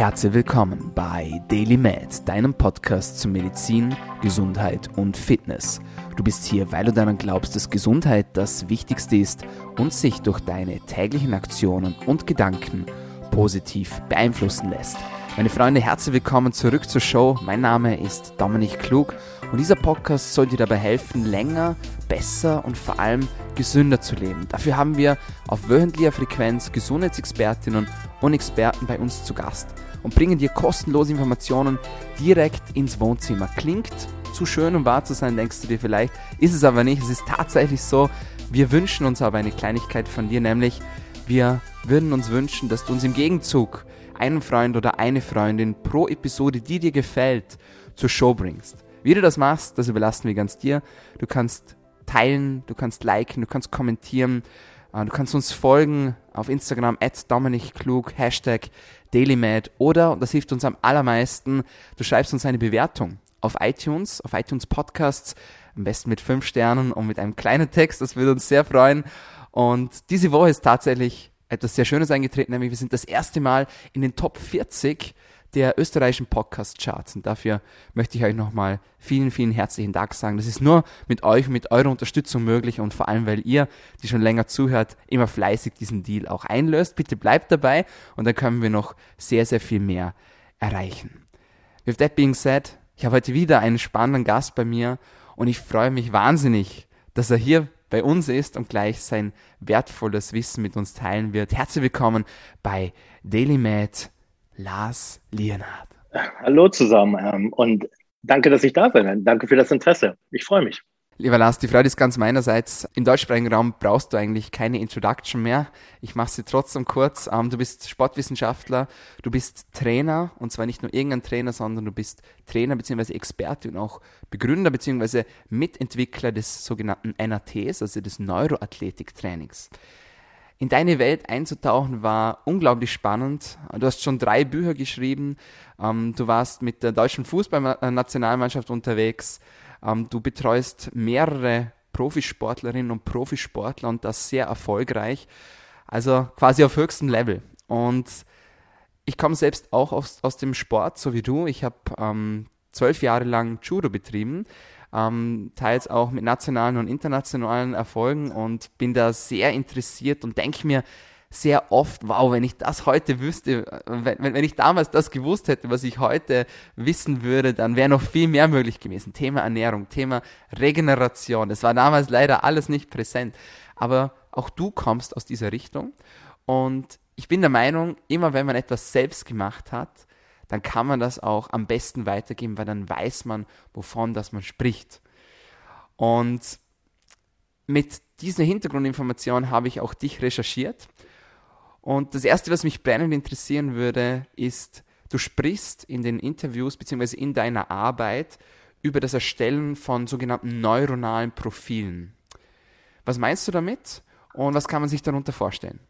Herzlich willkommen bei Daily Med, deinem Podcast zu Medizin, Gesundheit und Fitness. Du bist hier, weil du daran glaubst, dass Gesundheit das Wichtigste ist und sich durch deine täglichen Aktionen und Gedanken positiv beeinflussen lässt. Meine Freunde, herzlich willkommen zurück zur Show. Mein Name ist Dominik Klug und dieser Podcast soll dir dabei helfen, länger, besser und vor allem gesünder zu leben. Dafür haben wir auf wöchentlicher Frequenz Gesundheitsexpertinnen und Experten bei uns zu Gast und bringen dir kostenlose Informationen direkt ins Wohnzimmer. Klingt zu schön, um wahr zu sein, denkst du dir vielleicht, ist es aber nicht. Es ist tatsächlich so. Wir wünschen uns aber eine Kleinigkeit von dir, nämlich wir würden uns wünschen, dass du uns im Gegenzug einen Freund oder eine Freundin pro Episode, die dir gefällt, zur Show bringst. Wie du das machst, das überlassen wir ganz dir. Du kannst teilen, du kannst liken, du kannst kommentieren, äh, du kannst uns folgen auf Instagram at Klug, Hashtag DailyMad oder, und das hilft uns am allermeisten, du schreibst uns eine Bewertung auf iTunes, auf iTunes Podcasts, am besten mit fünf Sternen und mit einem kleinen Text, das würde uns sehr freuen. Und diese Woche ist tatsächlich etwas sehr Schönes eingetreten, nämlich wir sind das erste Mal in den Top 40 der österreichischen Podcast-Charts. Und dafür möchte ich euch nochmal vielen, vielen herzlichen Dank sagen. Das ist nur mit euch mit eurer Unterstützung möglich und vor allem, weil ihr, die schon länger zuhört, immer fleißig diesen Deal auch einlöst. Bitte bleibt dabei und dann können wir noch sehr, sehr viel mehr erreichen. With that being said, ich habe heute wieder einen spannenden Gast bei mir und ich freue mich wahnsinnig, dass er hier bei uns ist und gleich sein wertvolles Wissen mit uns teilen wird. Herzlich willkommen bei Daily Med Lars Lienhardt. Hallo zusammen ähm, und danke, dass ich da bin. Danke für das Interesse. Ich freue mich. Lieber Lars, die Freude ist ganz meinerseits. Im deutschsprachigen Raum brauchst du eigentlich keine Introduction mehr. Ich mache sie trotzdem kurz. Ähm, du bist Sportwissenschaftler, du bist Trainer und zwar nicht nur irgendein Trainer, sondern du bist Trainer bzw. Experte und auch Begründer bzw. Mitentwickler des sogenannten NATs, also des Neuroathletiktrainings in deine Welt einzutauchen war unglaublich spannend. Du hast schon drei Bücher geschrieben. Ähm, du warst mit der deutschen Fußballnationalmannschaft unterwegs. Ähm, du betreust mehrere Profisportlerinnen und Profisportler und das sehr erfolgreich. Also quasi auf höchstem Level. Und ich komme selbst auch aus, aus dem Sport, so wie du. Ich habe ähm, zwölf Jahre lang Judo betrieben ähm, teils auch mit nationalen und internationalen Erfolgen und bin da sehr interessiert und denke mir sehr oft, wow, wenn ich das heute wüsste, wenn, wenn ich damals das gewusst hätte, was ich heute wissen würde, dann wäre noch viel mehr möglich gewesen. Thema Ernährung, Thema Regeneration. Das war damals leider alles nicht präsent. Aber auch du kommst aus dieser Richtung. Und ich bin der Meinung, immer wenn man etwas selbst gemacht hat, dann kann man das auch am besten weitergeben, weil dann weiß man, wovon das man spricht. Und mit dieser Hintergrundinformation habe ich auch dich recherchiert. Und das Erste, was mich brennend interessieren würde, ist, du sprichst in den Interviews bzw. in deiner Arbeit über das Erstellen von sogenannten neuronalen Profilen. Was meinst du damit und was kann man sich darunter vorstellen?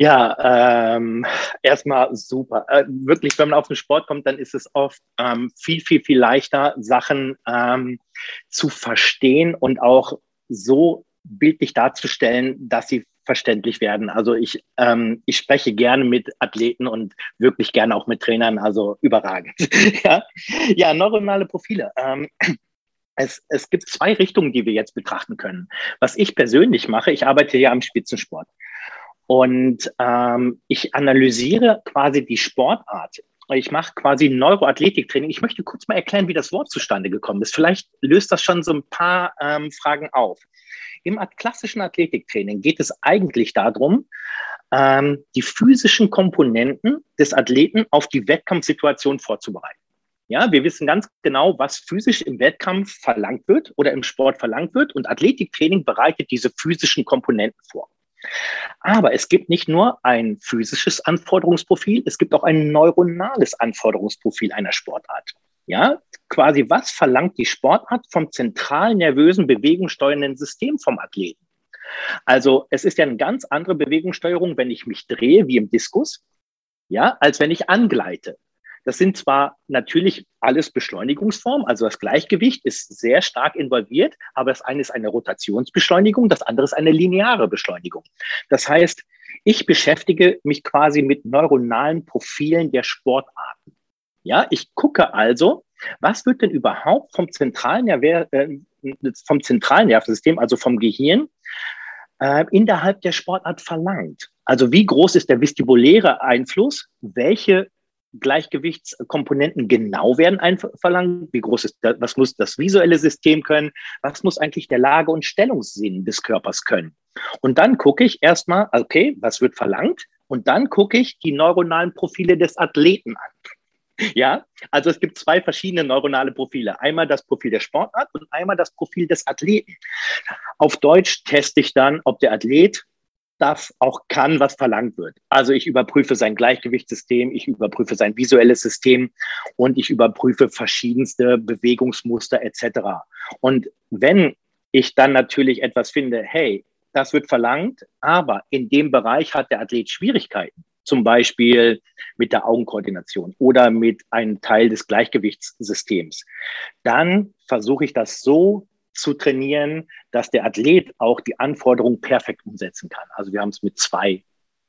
Ja, ähm, erstmal super. Äh, wirklich, wenn man auf den Sport kommt, dann ist es oft ähm, viel, viel, viel leichter, Sachen ähm, zu verstehen und auch so bildlich darzustellen, dass sie verständlich werden. Also ich, ähm, ich spreche gerne mit Athleten und wirklich gerne auch mit Trainern, also überragend. ja? ja, neuronale Profile. Ähm, es, es gibt zwei Richtungen, die wir jetzt betrachten können. Was ich persönlich mache, ich arbeite ja am Spitzensport. Und ähm, ich analysiere quasi die Sportart. Ich mache quasi Neuroathletiktraining. Ich möchte kurz mal erklären, wie das Wort zustande gekommen ist. Vielleicht löst das schon so ein paar ähm, Fragen auf. Im klassischen Athletiktraining geht es eigentlich darum, ähm, die physischen Komponenten des Athleten auf die Wettkampfsituation vorzubereiten. Ja, wir wissen ganz genau, was physisch im Wettkampf verlangt wird oder im Sport verlangt wird und Athletiktraining bereitet diese physischen Komponenten vor. Aber es gibt nicht nur ein physisches Anforderungsprofil, es gibt auch ein neuronales Anforderungsprofil einer Sportart. Ja, quasi was verlangt die Sportart vom zentral nervösen bewegungssteuernden System vom Athleten? Also es ist ja eine ganz andere Bewegungssteuerung, wenn ich mich drehe wie im Diskus, ja, als wenn ich angleite. Das sind zwar natürlich alles Beschleunigungsformen, also das Gleichgewicht ist sehr stark involviert, aber das eine ist eine Rotationsbeschleunigung, das andere ist eine lineare Beschleunigung. Das heißt, ich beschäftige mich quasi mit neuronalen Profilen der Sportarten. Ja, ich gucke also, was wird denn überhaupt vom zentralen, Nerv äh, vom zentralen Nervensystem, also vom Gehirn, äh, innerhalb der Sportart verlangt? Also wie groß ist der vestibuläre Einfluss? Welche Gleichgewichtskomponenten genau werden verlangt? Wie groß ist das, was muss das visuelle System können? Was muss eigentlich der Lage- und Stellungssinn des Körpers können? Und dann gucke ich erstmal, okay, was wird verlangt? Und dann gucke ich die neuronalen Profile des Athleten an. Ja, also es gibt zwei verschiedene neuronale Profile. Einmal das Profil der Sportart und einmal das Profil des Athleten. Auf Deutsch teste ich dann, ob der Athlet das auch kann, was verlangt wird. Also ich überprüfe sein Gleichgewichtssystem, ich überprüfe sein visuelles System und ich überprüfe verschiedenste Bewegungsmuster etc. Und wenn ich dann natürlich etwas finde, hey, das wird verlangt, aber in dem Bereich hat der Athlet Schwierigkeiten, zum Beispiel mit der Augenkoordination oder mit einem Teil des Gleichgewichtssystems, dann versuche ich das so zu trainieren, dass der Athlet auch die Anforderungen perfekt umsetzen kann. Also wir haben es mit zwei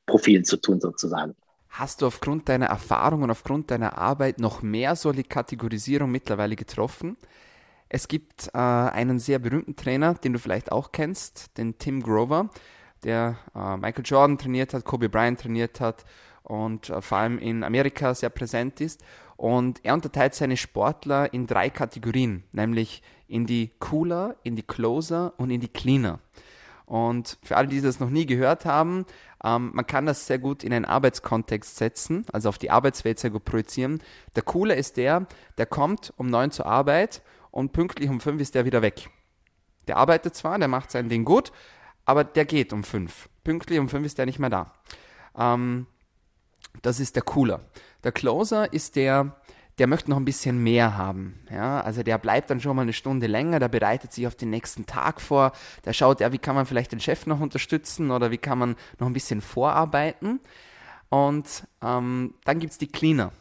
Profilen zu tun sozusagen. Hast du aufgrund deiner Erfahrung und aufgrund deiner Arbeit noch mehr solche Kategorisierung mittlerweile getroffen? Es gibt äh, einen sehr berühmten Trainer, den du vielleicht auch kennst, den Tim Grover, der äh, Michael Jordan trainiert hat, Kobe Bryant trainiert hat und äh, vor allem in Amerika sehr präsent ist. Und er unterteilt seine Sportler in drei Kategorien, nämlich in die Cooler, in die Closer und in die Cleaner. Und für alle, die das noch nie gehört haben, ähm, man kann das sehr gut in einen Arbeitskontext setzen, also auf die Arbeitswelt sehr gut projizieren. Der Cooler ist der, der kommt um neun zur Arbeit und pünktlich um fünf ist der wieder weg. Der arbeitet zwar, der macht sein Ding gut, aber der geht um fünf. Pünktlich um fünf ist der nicht mehr da. Ähm, das ist der Cooler. Der Closer ist der, der möchte noch ein bisschen mehr haben. Ja, also der bleibt dann schon mal eine Stunde länger, der bereitet sich auf den nächsten Tag vor, der schaut, ja, wie kann man vielleicht den Chef noch unterstützen oder wie kann man noch ein bisschen vorarbeiten. Und ähm, dann gibt es die Cleaner.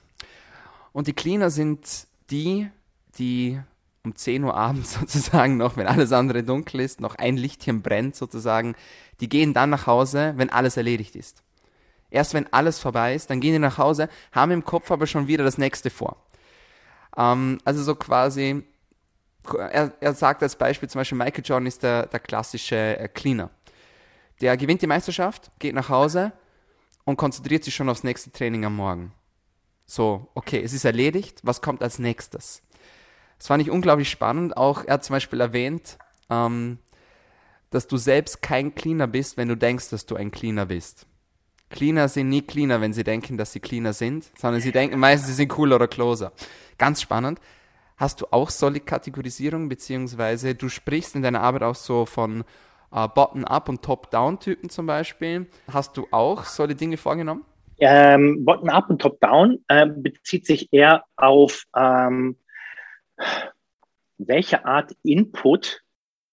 Und die Cleaner sind die, die um 10 Uhr abends sozusagen noch, wenn alles andere dunkel ist, noch ein Lichtchen brennt sozusagen, die gehen dann nach Hause, wenn alles erledigt ist. Erst wenn alles vorbei ist, dann gehen die nach Hause, haben im Kopf aber schon wieder das nächste vor. Ähm, also so quasi, er, er sagt als Beispiel zum Beispiel, Michael Jordan ist der, der klassische äh, Cleaner. Der gewinnt die Meisterschaft, geht nach Hause und konzentriert sich schon aufs nächste Training am Morgen. So, okay, es ist erledigt, was kommt als nächstes? Das fand ich unglaublich spannend. Auch er hat zum Beispiel erwähnt, ähm, dass du selbst kein Cleaner bist, wenn du denkst, dass du ein Cleaner bist. Cleaner sind nie cleaner, wenn sie denken, dass sie cleaner sind, sondern sie denken meistens, sie sind cooler oder closer. Ganz spannend. Hast du auch solche Kategorisierung, beziehungsweise du sprichst in deiner Arbeit auch so von äh, Bottom-up und Top-down-Typen zum Beispiel. Hast du auch solche Dinge vorgenommen? Ähm, Bottom-up und Top-down äh, bezieht sich eher auf ähm, welche Art Input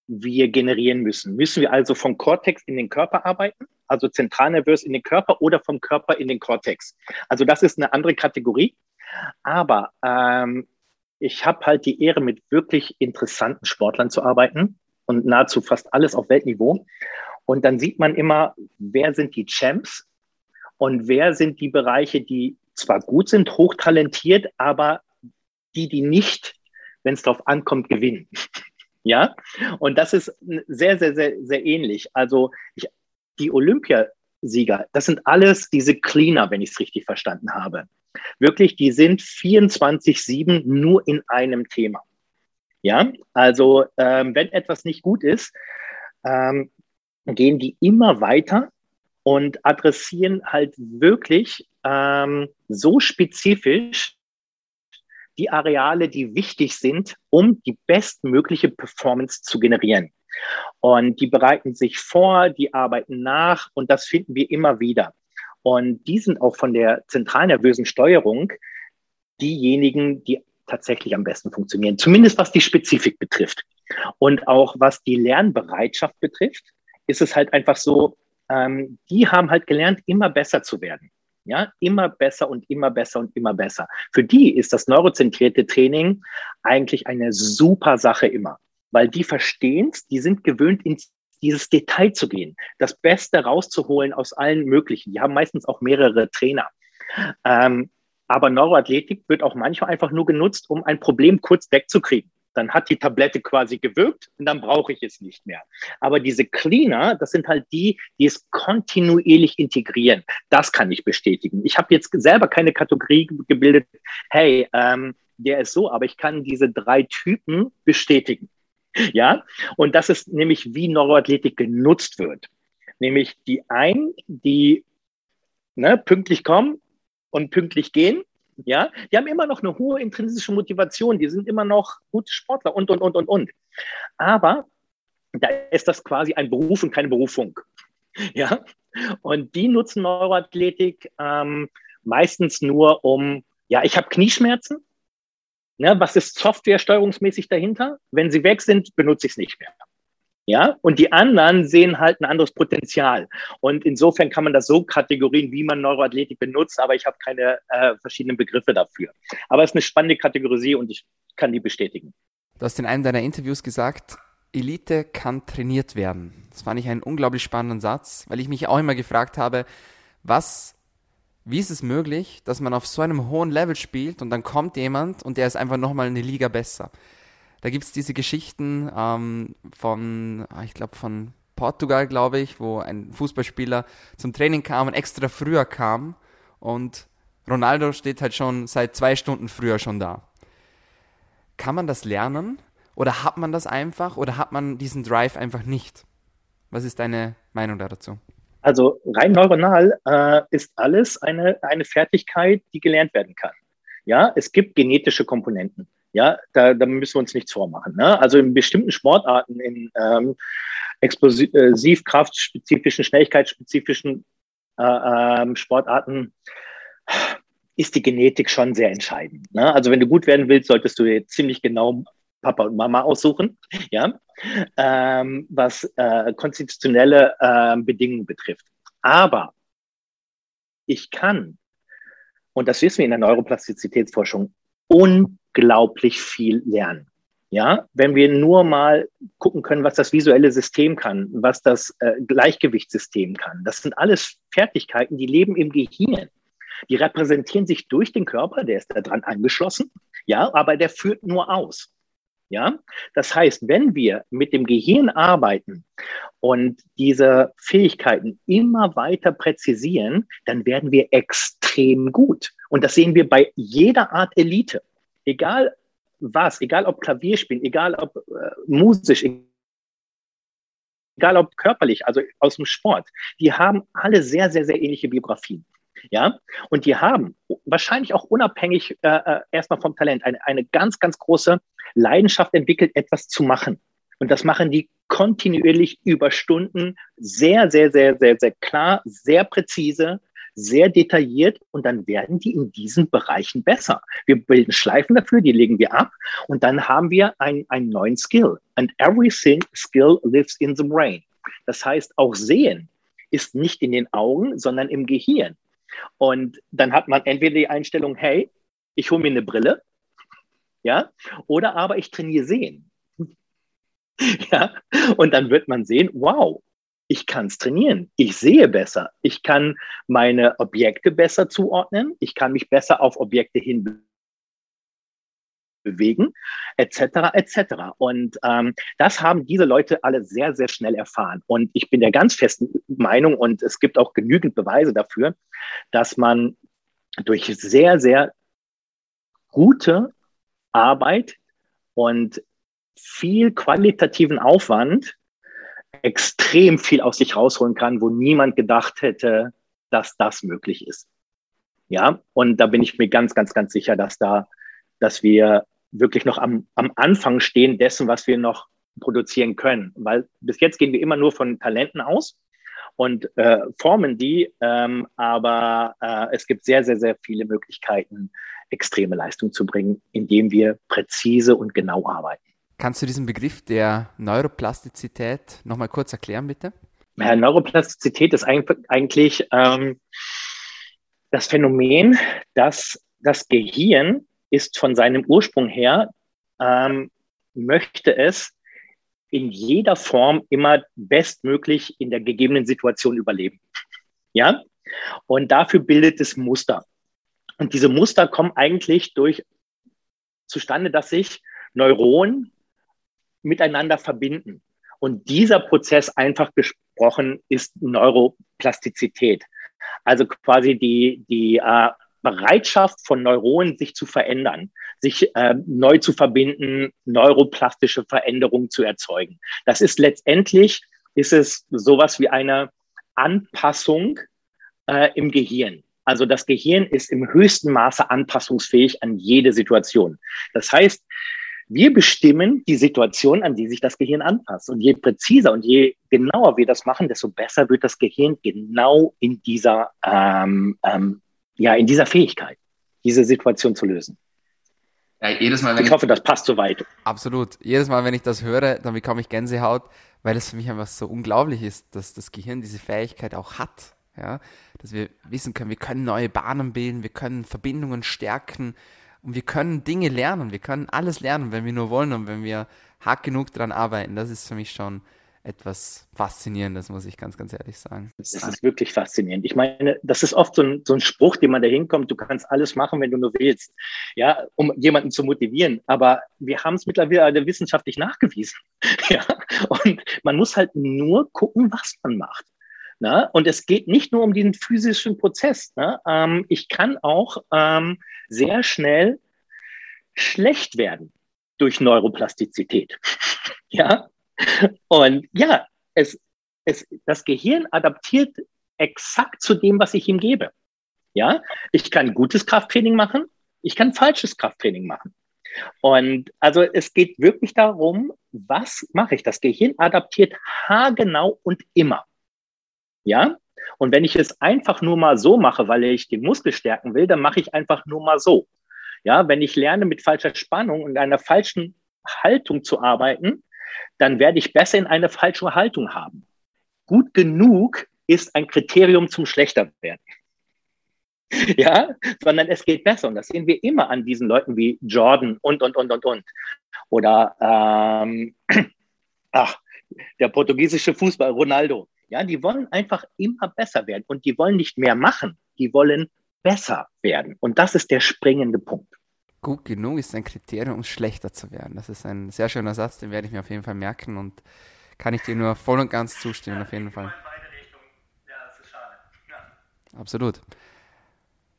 wir generieren müssen. Müssen wir also vom Cortex in den Körper arbeiten? also zentralnervös in den Körper oder vom Körper in den Cortex. Also das ist eine andere Kategorie. Aber ähm, ich habe halt die Ehre, mit wirklich interessanten Sportlern zu arbeiten und nahezu fast alles auf Weltniveau. Und dann sieht man immer, wer sind die Champs und wer sind die Bereiche, die zwar gut sind, hochtalentiert, aber die, die nicht, wenn es darauf ankommt, gewinnen. Ja, und das ist sehr, sehr, sehr, sehr ähnlich. Also ich die Olympiasieger, das sind alles diese Cleaner, wenn ich es richtig verstanden habe. Wirklich, die sind 24-7 nur in einem Thema. Ja, also ähm, wenn etwas nicht gut ist, ähm, gehen die immer weiter und adressieren halt wirklich ähm, so spezifisch die Areale, die wichtig sind, um die bestmögliche Performance zu generieren. Und die bereiten sich vor, die arbeiten nach und das finden wir immer wieder. Und die sind auch von der zentralnervösen Steuerung diejenigen, die tatsächlich am besten funktionieren, zumindest was die Spezifik betrifft. Und auch was die Lernbereitschaft betrifft, ist es halt einfach so, ähm, die haben halt gelernt, immer besser zu werden. Ja, immer besser und immer besser und immer besser. Für die ist das neurozentrierte Training eigentlich eine super Sache immer weil die verstehen es, die sind gewöhnt, ins dieses Detail zu gehen, das Beste rauszuholen aus allen möglichen. Die haben meistens auch mehrere Trainer. Ähm, Aber Neuroathletik wird auch manchmal einfach nur genutzt, um ein Problem kurz wegzukriegen. Dann hat die Tablette quasi gewirkt und dann brauche ich es nicht mehr. Aber diese Cleaner, das sind halt die, die es kontinuierlich integrieren. Das kann ich bestätigen. Ich habe jetzt selber keine Kategorie gebildet, hey, ähm, der ist so, aber ich kann diese drei Typen bestätigen. Ja, und das ist nämlich, wie Neuroathletik genutzt wird. Nämlich die einen, die ne, pünktlich kommen und pünktlich gehen. Ja, die haben immer noch eine hohe intrinsische Motivation, die sind immer noch gute Sportler und, und, und, und, und. Aber da ist das quasi ein Beruf und keine Berufung. Ja, und die nutzen Neuroathletik ähm, meistens nur um, ja, ich habe Knieschmerzen. Ne, was ist softwaresteuerungsmäßig dahinter? Wenn sie weg sind, benutze ich es nicht mehr. Ja, und die anderen sehen halt ein anderes Potenzial. Und insofern kann man das so kategorien, wie man Neuroathletik benutzt, aber ich habe keine äh, verschiedenen Begriffe dafür. Aber es ist eine spannende Kategorie und ich kann die bestätigen. Du hast in einem deiner Interviews gesagt, Elite kann trainiert werden. Das fand ich einen unglaublich spannenden Satz, weil ich mich auch immer gefragt habe, was, wie ist es möglich, dass man auf so einem hohen Level spielt und dann kommt jemand und der ist einfach nochmal eine Liga besser. Da gibt es diese Geschichten ähm, von, ah, ich glaube, von Portugal, glaube ich, wo ein Fußballspieler zum Training kam und extra früher kam und Ronaldo steht halt schon seit zwei Stunden früher schon da. Kann man das lernen oder hat man das einfach oder hat man diesen Drive einfach nicht? Was ist deine Meinung dazu? Also rein neuronal äh, ist alles eine, eine Fertigkeit, die gelernt werden kann. Ja, es gibt genetische Komponenten. Ja, da, da müssen wir uns nichts vormachen. Ne? Also in bestimmten Sportarten, in ähm, explosivkraftspezifischen, schnelligkeitsspezifischen äh, ähm, Sportarten ist die Genetik schon sehr entscheidend. Ne? Also wenn du gut werden willst, solltest du jetzt ziemlich genau Papa und Mama aussuchen, ja, ähm, was äh, konstitutionelle äh, Bedingungen betrifft. Aber ich kann, und das wissen wir in der Neuroplastizitätsforschung, unglaublich viel lernen. Ja, wenn wir nur mal gucken können, was das visuelle System kann, was das äh, Gleichgewichtssystem kann. Das sind alles Fertigkeiten, die leben im Gehirn. Die repräsentieren sich durch den Körper, der ist da dran angeschlossen. Ja, aber der führt nur aus. Ja, das heißt, wenn wir mit dem Gehirn arbeiten und diese Fähigkeiten immer weiter präzisieren, dann werden wir extrem gut. Und das sehen wir bei jeder Art Elite egal was, egal ob Klavier spielen, egal ob äh, musisch, egal ob körperlich, also aus dem Sport, die haben alle sehr, sehr, sehr ähnliche Biografien. Ja, und die haben wahrscheinlich auch unabhängig äh, äh, erstmal vom Talent eine, eine ganz, ganz große Leidenschaft entwickelt, etwas zu machen. Und das machen die kontinuierlich über Stunden sehr, sehr, sehr, sehr, sehr klar, sehr präzise sehr detailliert und dann werden die in diesen Bereichen besser. Wir bilden Schleifen dafür, die legen wir ab und dann haben wir ein, einen neuen Skill. And every skill lives in the brain. Das heißt, auch sehen ist nicht in den Augen, sondern im Gehirn. Und dann hat man entweder die Einstellung, hey, ich hole mir eine Brille, ja, oder aber ich trainiere sehen. ja, und dann wird man sehen, wow, ich kann es trainieren. Ich sehe besser. Ich kann meine Objekte besser zuordnen. Ich kann mich besser auf Objekte hin bewegen, etc., etc. Und ähm, das haben diese Leute alle sehr, sehr schnell erfahren. Und ich bin der ganz festen Meinung, und es gibt auch genügend Beweise dafür, dass man durch sehr, sehr gute Arbeit und viel qualitativen Aufwand extrem viel aus sich rausholen kann, wo niemand gedacht hätte, dass das möglich ist. Ja, und da bin ich mir ganz, ganz, ganz sicher, dass da, dass wir wirklich noch am, am Anfang stehen dessen, was wir noch produzieren können. Weil bis jetzt gehen wir immer nur von Talenten aus und äh, formen die, ähm, aber äh, es gibt sehr, sehr, sehr viele Möglichkeiten, extreme Leistung zu bringen, indem wir präzise und genau arbeiten. Kannst du diesen Begriff der Neuroplastizität nochmal kurz erklären, bitte? Ja, Neuroplastizität ist eigentlich ähm, das Phänomen, dass das Gehirn ist von seinem Ursprung her, ähm, möchte es in jeder Form immer bestmöglich in der gegebenen Situation überleben. Ja? Und dafür bildet es Muster. Und diese Muster kommen eigentlich durch zustande, dass sich Neuronen miteinander verbinden. Und dieser Prozess, einfach gesprochen, ist Neuroplastizität. Also quasi die, die äh, Bereitschaft von Neuronen, sich zu verändern, sich äh, neu zu verbinden, neuroplastische Veränderungen zu erzeugen. Das ist letztendlich, ist es sowas wie eine Anpassung äh, im Gehirn. Also das Gehirn ist im höchsten Maße anpassungsfähig an jede Situation. Das heißt, wir bestimmen die Situation, an die sich das Gehirn anpasst. Und je präziser und je genauer wir das machen, desto besser wird das Gehirn genau in dieser, ähm, ähm, ja, in dieser Fähigkeit, diese Situation zu lösen. Ja, jedes Mal, wenn ich hoffe, das passt soweit. Absolut. Jedes Mal, wenn ich das höre, dann bekomme ich Gänsehaut, weil es für mich einfach so unglaublich ist, dass das Gehirn diese Fähigkeit auch hat. Ja? Dass wir wissen können, wir können neue Bahnen bilden, wir können Verbindungen stärken, und wir können Dinge lernen, wir können alles lernen, wenn wir nur wollen und wenn wir hart genug daran arbeiten. Das ist für mich schon etwas Faszinierendes, muss ich ganz, ganz ehrlich sagen. Das ist wirklich faszinierend. Ich meine, das ist oft so ein, so ein Spruch, den man da hinkommt, du kannst alles machen, wenn du nur willst, ja, um jemanden zu motivieren. Aber wir haben es mittlerweile wissenschaftlich nachgewiesen. ja, und man muss halt nur gucken, was man macht. Na? Und es geht nicht nur um diesen physischen Prozess. Ne? Ähm, ich kann auch ähm, sehr schnell schlecht werden durch Neuroplastizität. ja. Und ja, es, es, das Gehirn adaptiert exakt zu dem, was ich ihm gebe. Ja, ich kann gutes Krafttraining machen, ich kann falsches Krafttraining machen. Und also es geht wirklich darum, was mache ich? Das Gehirn adaptiert haargenau und immer. Ja? Und wenn ich es einfach nur mal so mache, weil ich den Muskel stärken will, dann mache ich einfach nur mal so. Ja, wenn ich lerne, mit falscher Spannung und einer falschen Haltung zu arbeiten, dann werde ich besser in eine falsche Haltung haben. Gut genug ist ein Kriterium zum Schlechterwerden. ja, sondern es geht besser. Und das sehen wir immer an diesen Leuten wie Jordan und, und, und, und, und. Oder, ähm, ach, der portugiesische Fußball, Ronaldo. Ja, die wollen einfach immer besser werden und die wollen nicht mehr machen, die wollen besser werden. Und das ist der springende Punkt. Gut genug ist ein Kriterium, um schlechter zu werden. Das ist ein sehr schöner Satz, den werde ich mir auf jeden Fall merken und kann ich dir nur voll und ganz zustimmen, auf jeden Fall. Absolut.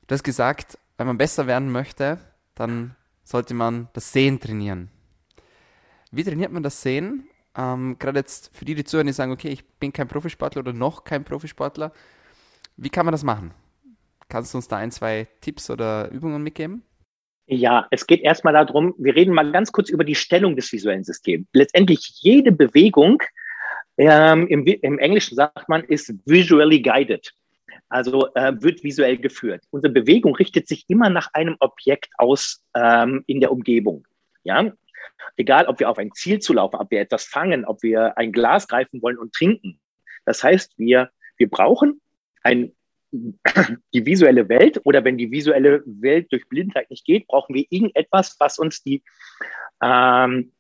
Du hast gesagt, wenn man besser werden möchte, dann sollte man das Sehen trainieren. Wie trainiert man das Sehen? Ähm, Gerade jetzt für die, die zuhören, die sagen, okay, ich bin kein Profisportler oder noch kein Profisportler. Wie kann man das machen? Kannst du uns da ein, zwei Tipps oder Übungen mitgeben? Ja, es geht erstmal darum, wir reden mal ganz kurz über die Stellung des visuellen Systems. Letztendlich jede Bewegung, ähm, im, im, Englischen sagt man, ist visually guided. Also äh, wird visuell geführt. Unsere Bewegung richtet sich immer nach einem Objekt aus ähm, in der Umgebung. Ja, Egal, ob wir auf ein Ziel zulaufen, ob wir etwas fangen, ob wir ein Glas greifen wollen und trinken. Das heißt, wir, wir brauchen ein, die visuelle Welt oder wenn die visuelle Welt durch Blindheit nicht geht, brauchen wir irgendetwas, was uns die, ähm,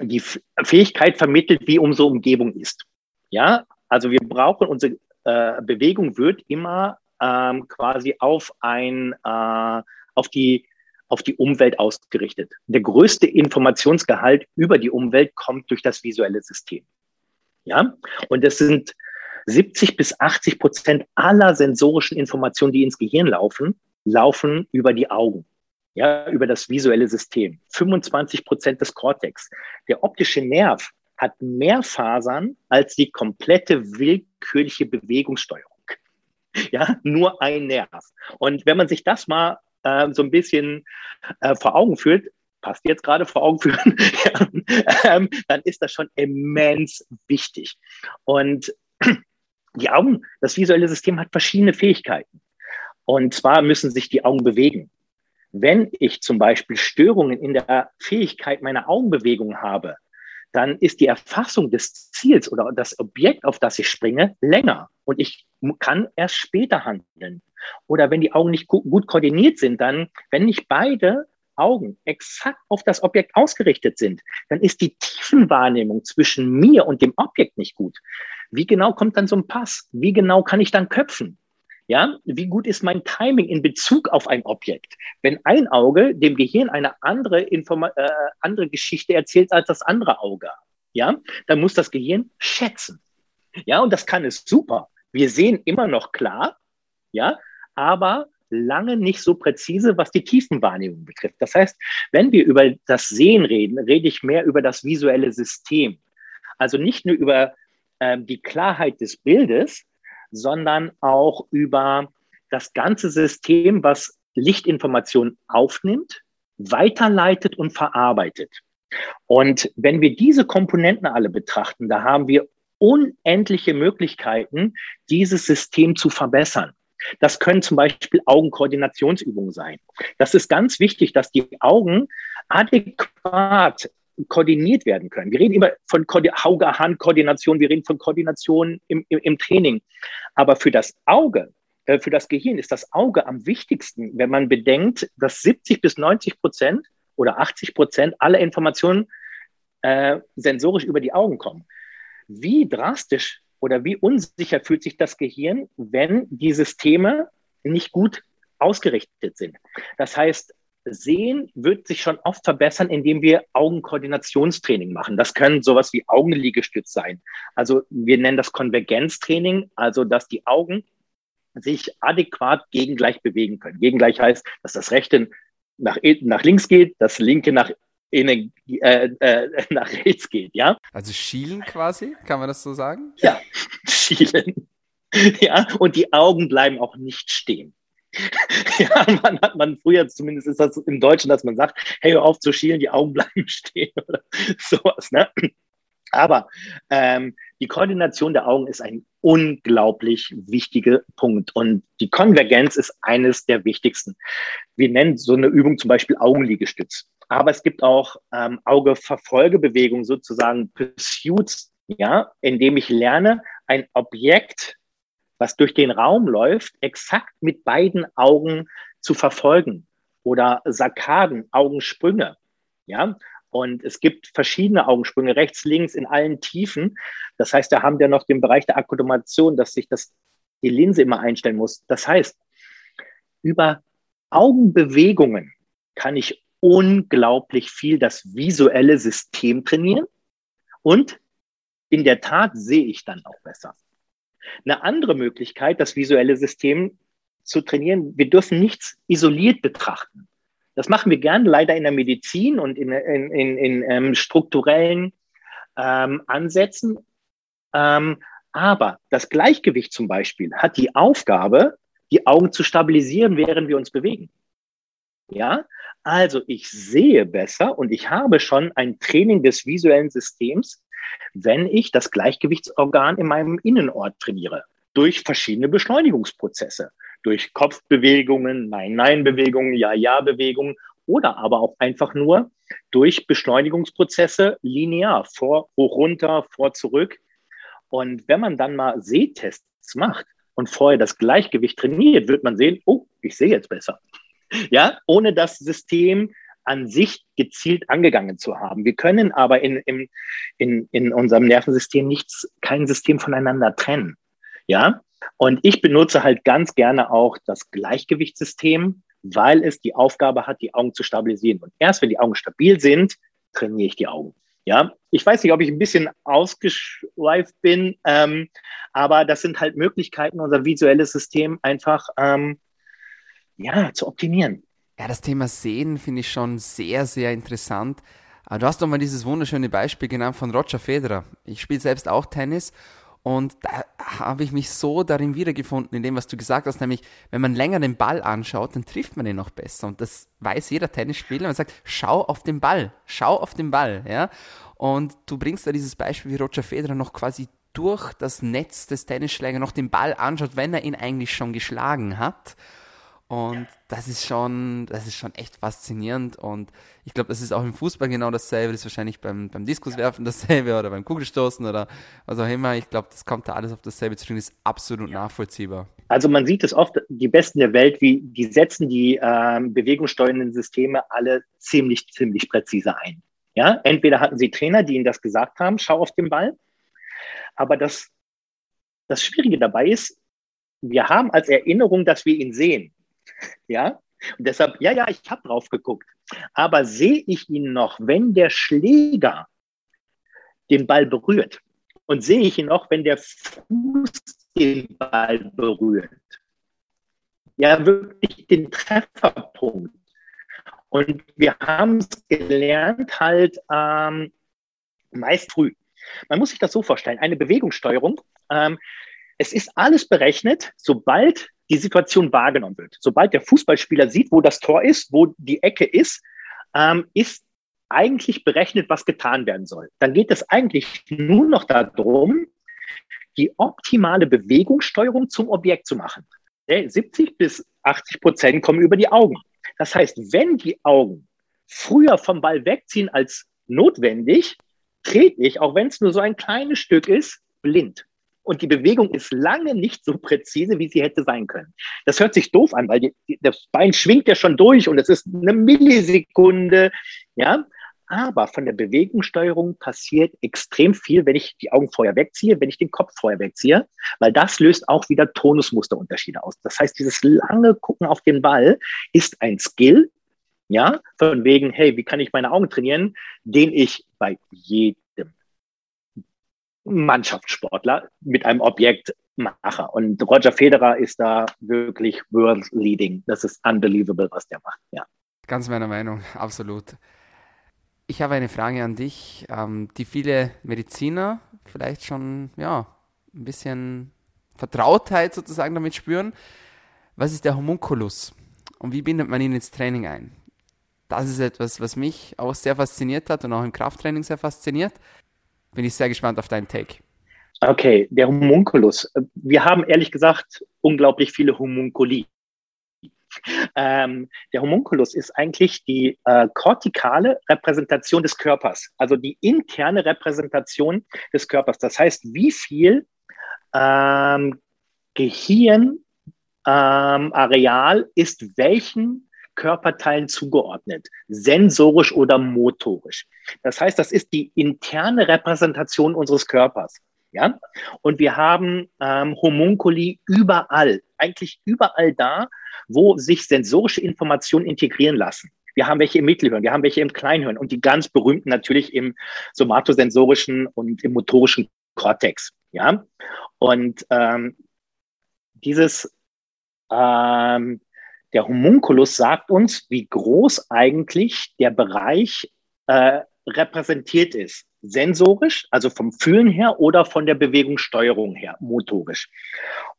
die Fähigkeit vermittelt, wie unsere Umgebung ist. Ja, also wir brauchen unsere äh, Bewegung wird immer ähm, quasi auf ein, äh, auf die auf die Umwelt ausgerichtet. Der größte Informationsgehalt über die Umwelt kommt durch das visuelle System. Ja, und es sind 70 bis 80 Prozent aller sensorischen Informationen, die ins Gehirn laufen, laufen über die Augen. Ja, über das visuelle System. 25 Prozent des Cortex. Der optische Nerv hat mehr Fasern als die komplette willkürliche Bewegungssteuerung. Ja, nur ein Nerv. Und wenn man sich das mal äh, so ein bisschen äh, vor Augen führt, passt jetzt gerade vor Augen führen, ja, ähm, dann ist das schon immens wichtig. Und die Augen, das visuelle System hat verschiedene Fähigkeiten. Und zwar müssen sich die Augen bewegen. Wenn ich zum Beispiel Störungen in der Fähigkeit meiner Augenbewegung habe, dann ist die Erfassung des Ziels oder das Objekt, auf das ich springe, länger und ich kann erst später handeln. Oder wenn die Augen nicht gut koordiniert sind, dann, wenn nicht beide Augen exakt auf das Objekt ausgerichtet sind, dann ist die Tiefenwahrnehmung zwischen mir und dem Objekt nicht gut. Wie genau kommt dann so ein Pass? Wie genau kann ich dann köpfen? Ja, wie gut ist mein Timing in Bezug auf ein Objekt? Wenn ein Auge dem Gehirn eine andere, Informa äh, andere Geschichte erzählt als das andere Auge, ja, dann muss das Gehirn schätzen. Ja, und das kann es super. Wir sehen immer noch klar, ja, aber lange nicht so präzise, was die Tiefenwahrnehmung betrifft. Das heißt, wenn wir über das Sehen reden, rede ich mehr über das visuelle System. Also nicht nur über äh, die Klarheit des Bildes, sondern auch über das ganze System, was Lichtinformationen aufnimmt, weiterleitet und verarbeitet. Und wenn wir diese Komponenten alle betrachten, da haben wir unendliche Möglichkeiten, dieses System zu verbessern. Das können zum Beispiel Augenkoordinationsübungen sein. Das ist ganz wichtig, dass die Augen adäquat koordiniert werden können. Wir reden immer von Auge-Hand-Koordination, wir reden von Koordination im, im, im, Training. Aber für das Auge, äh, für das Gehirn ist das Auge am wichtigsten, wenn man bedenkt, dass 70 bis 90 Prozent oder 80 Prozent aller Informationen äh, sensorisch über die Augen kommen. Wie drastisch oder wie unsicher fühlt sich das Gehirn, wenn die Systeme nicht gut ausgerichtet sind? Das heißt, Sehen wird sich schon oft verbessern, indem wir Augenkoordinationstraining machen. Das können sowas wie Augenliegestütz sein. Also wir nennen das Konvergenztraining, also dass die Augen sich adäquat gegengleich bewegen können. Gegengleich heißt, dass das rechte nach, nach links geht, das linke nach innen, äh, äh, nach rechts geht, ja? Also schielen quasi, kann man das so sagen? Ja, schielen. Ja, und die Augen bleiben auch nicht stehen. ja, man hat man früher, zumindest ist das im Deutschen, dass man sagt, hey, hör auf zu schielen, die Augen bleiben stehen oder sowas. Ne? Aber ähm, die Koordination der Augen ist ein unglaublich wichtiger Punkt und die Konvergenz ist eines der wichtigsten. Wir nennen so eine Übung zum Beispiel Augenliegestütz. Aber es gibt auch ähm, Augeverfolgebewegungen, sozusagen Pursuits, ja, indem ich lerne, ein Objekt was durch den Raum läuft, exakt mit beiden Augen zu verfolgen oder Sarkaden, Augensprünge. Ja, und es gibt verschiedene Augensprünge, rechts, links, in allen Tiefen. Das heißt, da haben wir noch den Bereich der Akkommodation, dass sich das, die Linse immer einstellen muss. Das heißt, über Augenbewegungen kann ich unglaublich viel das visuelle System trainieren und in der Tat sehe ich dann auch besser. Eine andere Möglichkeit, das visuelle System zu trainieren, wir dürfen nichts isoliert betrachten. Das machen wir gerne leider in der Medizin und in, in, in, in ähm, strukturellen ähm, Ansätzen. Ähm, aber das Gleichgewicht zum Beispiel hat die Aufgabe, die Augen zu stabilisieren, während wir uns bewegen. Ja, also ich sehe besser und ich habe schon ein Training des visuellen Systems, wenn ich das Gleichgewichtsorgan in meinem Innenort trainiere. Durch verschiedene Beschleunigungsprozesse. Durch Kopfbewegungen, Nein-Nein-Bewegungen, Ja-Ja-Bewegungen oder aber auch einfach nur durch Beschleunigungsprozesse linear, vor, hoch, runter, vor, zurück. Und wenn man dann mal Sehtests macht und vorher das Gleichgewicht trainiert, wird man sehen, oh, ich sehe jetzt besser. Ja, ohne das System an sich gezielt angegangen zu haben. Wir können aber in, in, in, in unserem Nervensystem nichts, kein System voneinander trennen. Ja, und ich benutze halt ganz gerne auch das Gleichgewichtssystem, weil es die Aufgabe hat, die Augen zu stabilisieren. Und erst wenn die Augen stabil sind, trainiere ich die Augen. Ja, ich weiß nicht, ob ich ein bisschen ausgeschweift bin, ähm, aber das sind halt Möglichkeiten, unser visuelles System einfach ähm, ja, zu optimieren. Ja, das Thema Sehen finde ich schon sehr, sehr interessant. Du hast doch mal dieses wunderschöne Beispiel genannt von Roger Federer. Ich spiele selbst auch Tennis und da habe ich mich so darin wiedergefunden, in dem, was du gesagt hast, nämlich, wenn man länger den Ball anschaut, dann trifft man ihn noch besser. Und das weiß jeder Tennisspieler. Man sagt, schau auf den Ball, schau auf den Ball, ja. Und du bringst da dieses Beispiel, wie Roger Federer noch quasi durch das Netz des Tennisschlägers noch den Ball anschaut, wenn er ihn eigentlich schon geschlagen hat. Und das ist schon, das ist schon echt faszinierend. Und ich glaube, das ist auch im Fußball genau dasselbe. Das ist wahrscheinlich beim, beim Diskuswerfen dasselbe oder beim Kugelstoßen oder was auch immer. Ich glaube, das kommt da alles auf dasselbe zu tun. Das ist absolut nachvollziehbar. Also man sieht es oft, die Besten der Welt, wie die setzen die ähm, bewegungssteuernden Systeme alle ziemlich, ziemlich präzise ein. Ja, entweder hatten sie Trainer, die ihnen das gesagt haben, schau auf den Ball. Aber das, das Schwierige dabei ist, wir haben als Erinnerung, dass wir ihn sehen. Ja, und deshalb, ja, ja, ich habe drauf geguckt. Aber sehe ich ihn noch, wenn der Schläger den Ball berührt? Und sehe ich ihn noch, wenn der Fuß den Ball berührt? Ja, wirklich den Trefferpunkt. Und wir haben es gelernt, halt ähm, meist früh. Man muss sich das so vorstellen, eine Bewegungssteuerung. Ähm, es ist alles berechnet, sobald die Situation wahrgenommen wird. Sobald der Fußballspieler sieht, wo das Tor ist, wo die Ecke ist, ähm, ist eigentlich berechnet, was getan werden soll. Dann geht es eigentlich nur noch darum, die optimale Bewegungssteuerung zum Objekt zu machen. 70 bis 80 Prozent kommen über die Augen. Das heißt, wenn die Augen früher vom Ball wegziehen als notwendig, trete ich, auch wenn es nur so ein kleines Stück ist, blind. Und die Bewegung ist lange nicht so präzise, wie sie hätte sein können. Das hört sich doof an, weil die, das Bein schwingt ja schon durch und es ist eine Millisekunde. Ja, aber von der Bewegungssteuerung passiert extrem viel, wenn ich die Augen vorher wegziehe, wenn ich den Kopf vorher wegziehe, weil das löst auch wieder Tonusmusterunterschiede aus. Das heißt, dieses lange Gucken auf den Ball ist ein Skill, ja, von wegen, hey, wie kann ich meine Augen trainieren, den ich bei jedem Mannschaftssportler mit einem Objekt mache. Und Roger Federer ist da wirklich world leading. Das ist unbelievable, was der macht, ja. Ganz meiner Meinung, absolut. Ich habe eine Frage an dich, ähm, die viele Mediziner vielleicht schon ja, ein bisschen Vertrautheit sozusagen damit spüren. Was ist der Homunculus und wie bindet man ihn ins Training ein? Das ist etwas, was mich auch sehr fasziniert hat und auch im Krafttraining sehr fasziniert. Bin ich sehr gespannt auf deinen Take. Okay, der Homunculus. Wir haben ehrlich gesagt unglaublich viele Homunculi. Ähm, der Homunculus ist eigentlich die äh, kortikale Repräsentation des Körpers, also die interne Repräsentation des Körpers. Das heißt, wie viel ähm, Gehirnareal ähm, ist welchen Körperteilen zugeordnet, sensorisch oder motorisch. Das heißt, das ist die interne Repräsentation unseres Körpers. Ja? Und wir haben ähm, Homunculi überall, eigentlich überall da, wo sich sensorische Informationen integrieren lassen. Wir haben welche im Mittelhirn, wir haben welche im Kleinhirn und die ganz berühmten natürlich im somatosensorischen und im motorischen Kortex. Ja, und ähm, dieses ähm, der Homunculus sagt uns, wie groß eigentlich der Bereich äh, repräsentiert ist. Sensorisch, also vom Fühlen her oder von der Bewegungssteuerung her, motorisch.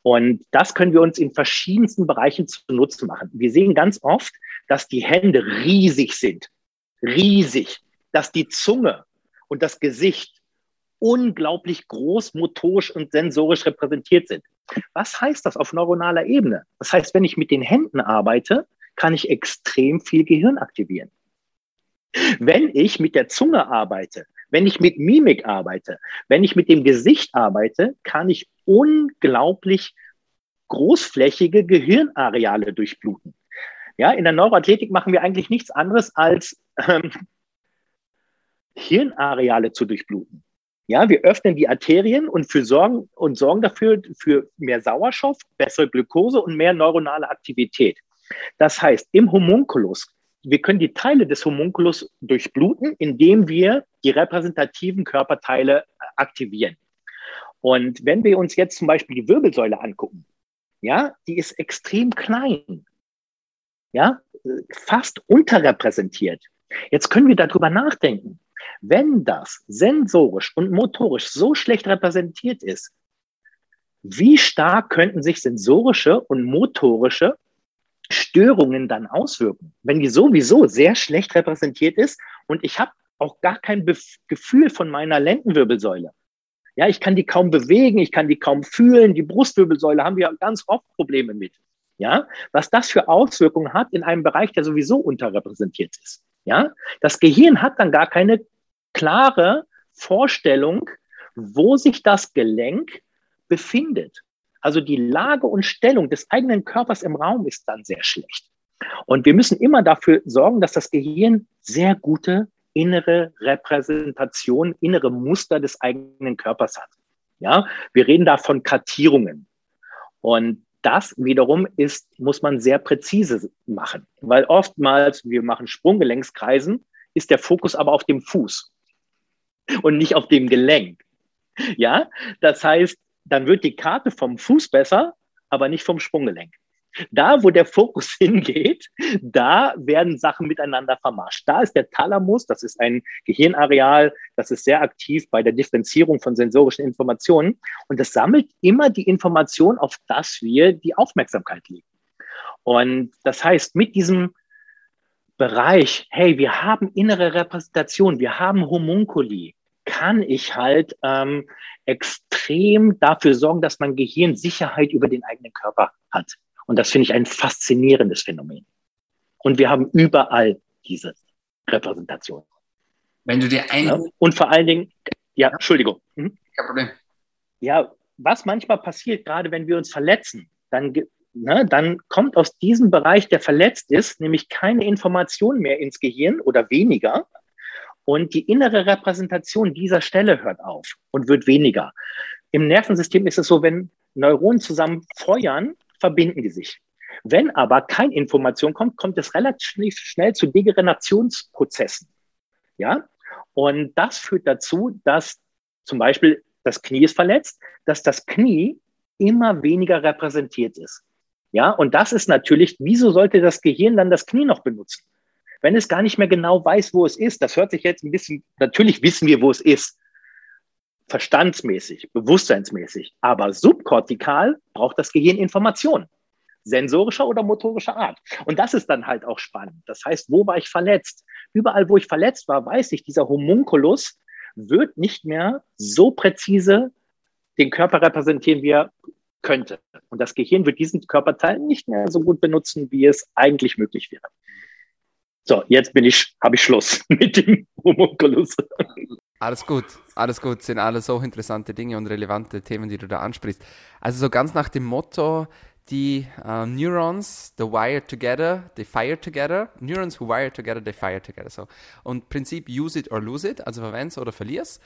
Und das können wir uns in verschiedensten Bereichen zunutze machen. Wir sehen ganz oft, dass die Hände riesig sind. Riesig. Dass die Zunge und das Gesicht unglaublich groß motorisch und sensorisch repräsentiert sind. Was heißt das auf neuronaler Ebene? Das heißt, wenn ich mit den Händen arbeite, kann ich extrem viel Gehirn aktivieren. Wenn ich mit der Zunge arbeite, wenn ich mit Mimik arbeite, wenn ich mit dem Gesicht arbeite, kann ich unglaublich großflächige Gehirnareale durchbluten. Ja, in der Neuroathletik machen wir eigentlich nichts anderes als ähm, Hirnareale zu durchbluten. Ja, wir öffnen die Arterien und, für sorgen, und sorgen dafür für mehr Sauerstoff, bessere Glucose und mehr neuronale Aktivität. Das heißt, im Homunculus, wir können die Teile des Homunculus durchbluten, indem wir die repräsentativen Körperteile aktivieren. Und wenn wir uns jetzt zum Beispiel die Wirbelsäule angucken, ja, die ist extrem klein, ja, fast unterrepräsentiert. Jetzt können wir darüber nachdenken. Wenn das sensorisch und motorisch so schlecht repräsentiert ist, wie stark könnten sich sensorische und motorische Störungen dann auswirken, wenn die sowieso sehr schlecht repräsentiert ist und ich habe auch gar kein Bef Gefühl von meiner Lendenwirbelsäule. Ja, ich kann die kaum bewegen, ich kann die kaum fühlen. Die Brustwirbelsäule haben wir ganz oft Probleme mit. Ja, was das für Auswirkungen hat in einem Bereich, der sowieso unterrepräsentiert ist. Ja, das Gehirn hat dann gar keine klare Vorstellung, wo sich das Gelenk befindet. Also die Lage und Stellung des eigenen Körpers im Raum ist dann sehr schlecht. Und wir müssen immer dafür sorgen, dass das Gehirn sehr gute innere Repräsentation, innere Muster des eigenen Körpers hat. Ja, wir reden da von Kartierungen. Und das wiederum ist, muss man sehr präzise machen, weil oftmals, wir machen Sprunggelenkskreisen, ist der Fokus aber auf dem Fuß und nicht auf dem Gelenk. Ja, das heißt, dann wird die Karte vom Fuß besser, aber nicht vom Sprunggelenk. Da, wo der Fokus hingeht, da werden Sachen miteinander vermascht. Da ist der Thalamus, das ist ein Gehirnareal, das ist sehr aktiv bei der Differenzierung von sensorischen Informationen und das sammelt immer die Information, auf das wir die Aufmerksamkeit legen. Und das heißt, mit diesem Bereich, hey, wir haben innere Repräsentation, wir haben Homunculi, kann ich halt ähm, extrem dafür sorgen, dass mein Gehirn Sicherheit über den eigenen Körper hat. Und das finde ich ein faszinierendes Phänomen. Und wir haben überall diese Repräsentation. Wenn du dir ein... Ja, und vor allen Dingen, ja, Entschuldigung. Mhm. Kein Problem. Ja, was manchmal passiert, gerade wenn wir uns verletzen, dann, ne, dann kommt aus diesem Bereich, der verletzt ist, nämlich keine Information mehr ins Gehirn oder weniger. Und die innere Repräsentation dieser Stelle hört auf und wird weniger. Im Nervensystem ist es so, wenn Neuronen zusammen feuern, verbinden die sich. Wenn aber keine Information kommt, kommt es relativ schnell zu Degenerationsprozessen. Ja? Und das führt dazu, dass zum Beispiel das Knie ist verletzt, dass das Knie immer weniger repräsentiert ist. Ja, und das ist natürlich, wieso sollte das Gehirn dann das Knie noch benutzen? Wenn es gar nicht mehr genau weiß, wo es ist, das hört sich jetzt ein bisschen, natürlich wissen wir, wo es ist verstandsmäßig, bewusstseinsmäßig, aber subkortikal braucht das Gehirn Informationen, sensorischer oder motorischer Art. Und das ist dann halt auch spannend. Das heißt, wo war ich verletzt? Überall, wo ich verletzt war, weiß ich, dieser Homunculus wird nicht mehr so präzise den Körper repräsentieren, wie er könnte. Und das Gehirn wird diesen Körperteil nicht mehr so gut benutzen, wie es eigentlich möglich wäre. So, jetzt bin ich, habe ich Schluss mit dem Homunculus. Alles gut, alles gut, sind alles so interessante Dinge und relevante Themen, die du da ansprichst. Also so ganz nach dem Motto, die uh, Neurons, the wire together, they fire together. Neurons who wire together, they fire together. So. Und Prinzip use it or lose it, also verwend's oder verlier's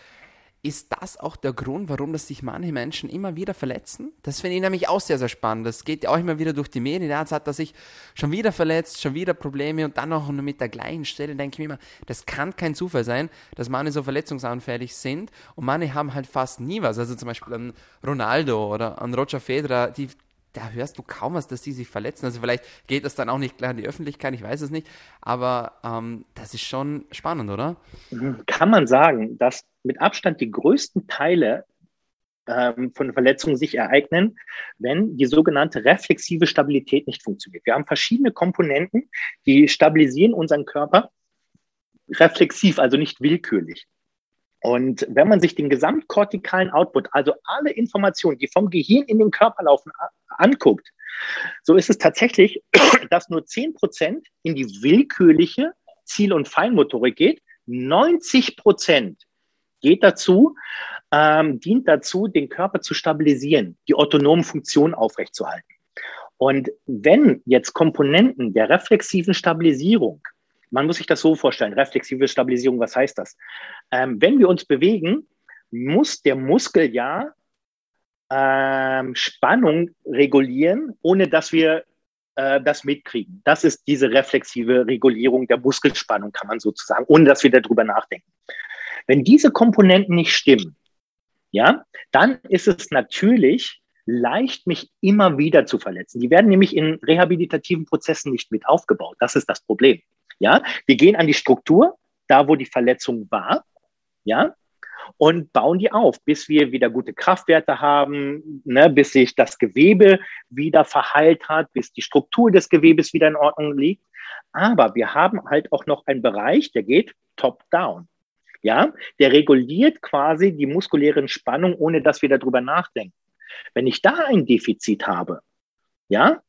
ist das auch der Grund, warum das sich manche Menschen immer wieder verletzen? Das finde ich nämlich auch sehr, sehr spannend. Das geht ja auch immer wieder durch die Medien. Jetzt hat er sich schon wieder verletzt, schon wieder Probleme und dann auch nur mit der gleichen Stelle. Denke ich mir immer, das kann kein Zufall sein, dass manche so verletzungsanfällig sind und manche haben halt fast nie was. Also zum Beispiel an Ronaldo oder an Roger Federer, die da hörst du kaum was, dass die sich verletzen. Also vielleicht geht das dann auch nicht klar in die Öffentlichkeit, ich weiß es nicht. Aber ähm, das ist schon spannend, oder? Kann man sagen, dass mit Abstand die größten Teile ähm, von Verletzungen sich ereignen, wenn die sogenannte reflexive Stabilität nicht funktioniert. Wir haben verschiedene Komponenten, die stabilisieren unseren Körper reflexiv, also nicht willkürlich. Und wenn man sich den gesamtkortikalen Output, also alle Informationen, die vom Gehirn in den Körper laufen, anguckt, so ist es tatsächlich, dass nur 10 Prozent in die willkürliche Ziel- und Feinmotorik geht. 90 Prozent geht dazu, ähm, dient dazu, den Körper zu stabilisieren, die autonomen Funktionen aufrechtzuerhalten. Und wenn jetzt Komponenten der reflexiven Stabilisierung man muss sich das so vorstellen, reflexive Stabilisierung, was heißt das? Ähm, wenn wir uns bewegen, muss der Muskel ja ähm, Spannung regulieren, ohne dass wir äh, das mitkriegen. Das ist diese reflexive Regulierung der Muskelspannung, kann man sozusagen, ohne dass wir darüber nachdenken. Wenn diese Komponenten nicht stimmen, ja, dann ist es natürlich leicht, mich immer wieder zu verletzen. Die werden nämlich in rehabilitativen Prozessen nicht mit aufgebaut. Das ist das Problem. Ja, wir gehen an die Struktur, da wo die Verletzung war, ja, und bauen die auf, bis wir wieder gute Kraftwerte haben, ne, bis sich das Gewebe wieder verheilt hat, bis die Struktur des Gewebes wieder in Ordnung liegt. Aber wir haben halt auch noch einen Bereich, der geht top-down. Ja, der reguliert quasi die muskulären Spannung, ohne dass wir darüber nachdenken. Wenn ich da ein Defizit habe, ja,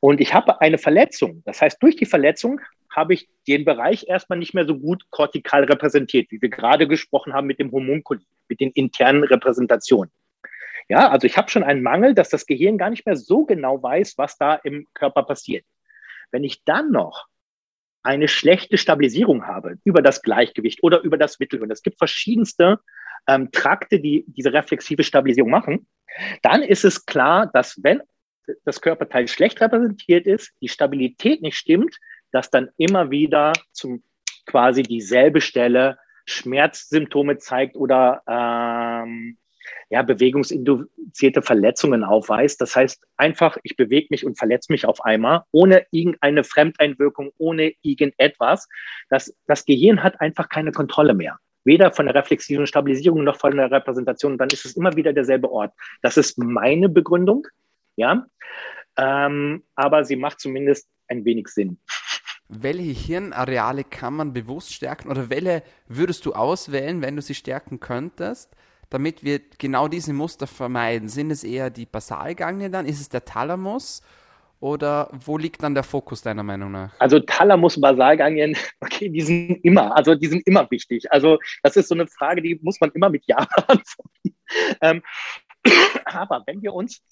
und ich habe eine Verletzung, das heißt, durch die Verletzung habe ich den Bereich erstmal nicht mehr so gut kortikal repräsentiert, wie wir gerade gesprochen haben mit dem Homunkuli, mit den internen Repräsentationen. Ja, also ich habe schon einen Mangel, dass das Gehirn gar nicht mehr so genau weiß, was da im Körper passiert. Wenn ich dann noch eine schlechte Stabilisierung habe über das Gleichgewicht oder über das Mittelhirn, es gibt verschiedenste ähm, Trakte, die diese reflexive Stabilisierung machen, dann ist es klar, dass wenn das Körperteil schlecht repräsentiert ist, die Stabilität nicht stimmt, dass dann immer wieder zum quasi dieselbe Stelle Schmerzsymptome zeigt oder ähm, ja, bewegungsinduzierte Verletzungen aufweist. Das heißt einfach, ich bewege mich und verletze mich auf einmal, ohne irgendeine Fremdeinwirkung, ohne irgendetwas. Das, das Gehirn hat einfach keine Kontrolle mehr. Weder von der reflexiven Stabilisierung noch von der Repräsentation. dann ist es immer wieder derselbe Ort. Das ist meine Begründung. Ja, ähm, aber sie macht zumindest ein wenig Sinn. Welche Hirnareale kann man bewusst stärken oder welche würdest du auswählen, wenn du sie stärken könntest, damit wir genau diese Muster vermeiden? Sind es eher die Basalganglien dann? Ist es der Thalamus? Oder wo liegt dann der Fokus deiner Meinung nach? Also Thalamus, Basalganglien, okay, die sind immer, also die sind immer wichtig. Also das ist so eine Frage, die muss man immer mit Ja beantworten. Ähm, aber wenn wir uns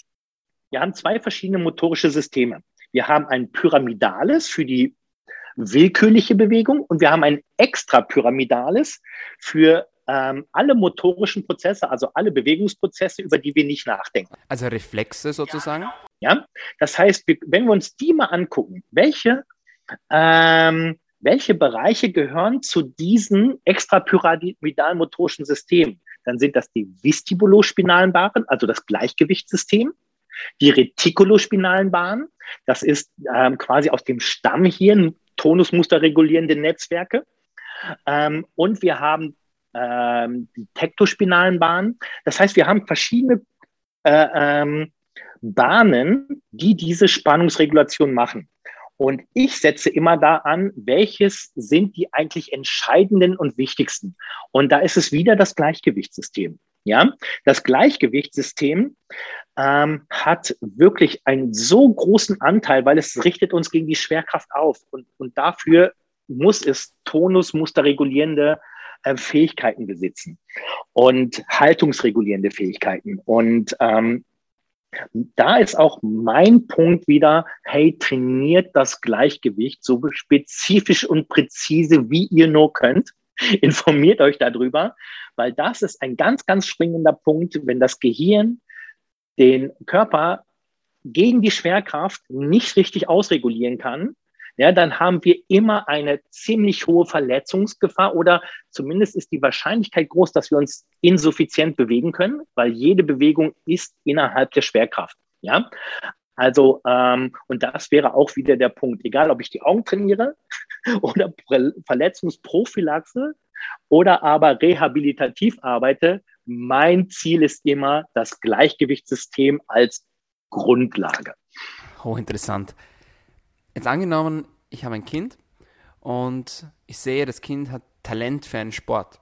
wir haben zwei verschiedene motorische Systeme. Wir haben ein pyramidales für die willkürliche Bewegung und wir haben ein extrapyramidales für ähm, alle motorischen Prozesse, also alle Bewegungsprozesse, über die wir nicht nachdenken. Also Reflexe sozusagen? Ja, das heißt, wenn wir uns die mal angucken, welche, ähm, welche Bereiche gehören zu diesen extrapyramidalen motorischen Systemen, dann sind das die vestibulospinalen Bahnen, also das Gleichgewichtssystem, die retikulospinalen Bahnen, das ist ähm, quasi aus dem Stammhirn tonusmusterregulierende Netzwerke. Ähm, und wir haben ähm, die tektospinalen Bahnen. Das heißt, wir haben verschiedene äh, ähm, Bahnen, die diese Spannungsregulation machen. Und ich setze immer da an, welches sind die eigentlich entscheidenden und wichtigsten. Und da ist es wieder das Gleichgewichtssystem. Ja, das Gleichgewichtssystem ähm, hat wirklich einen so großen Anteil, weil es richtet uns gegen die Schwerkraft auf. Und, und dafür muss es tonusmusterregulierende äh, Fähigkeiten besitzen und haltungsregulierende Fähigkeiten. Und ähm, da ist auch mein Punkt wieder, hey, trainiert das Gleichgewicht so spezifisch und präzise, wie ihr nur könnt. Informiert euch darüber, weil das ist ein ganz, ganz springender Punkt, wenn das Gehirn den Körper gegen die Schwerkraft nicht richtig ausregulieren kann, ja, dann haben wir immer eine ziemlich hohe Verletzungsgefahr oder zumindest ist die Wahrscheinlichkeit groß, dass wir uns insuffizient bewegen können, weil jede Bewegung ist innerhalb der Schwerkraft. Ja, also, ähm, und das wäre auch wieder der Punkt, egal ob ich die Augen trainiere oder Verletzungsprophylaxe oder aber rehabilitativ arbeite, mein Ziel ist immer das Gleichgewichtssystem als Grundlage. Oh. Jetzt angenommen, ich habe ein Kind und ich sehe, das Kind hat Talent für einen Sport.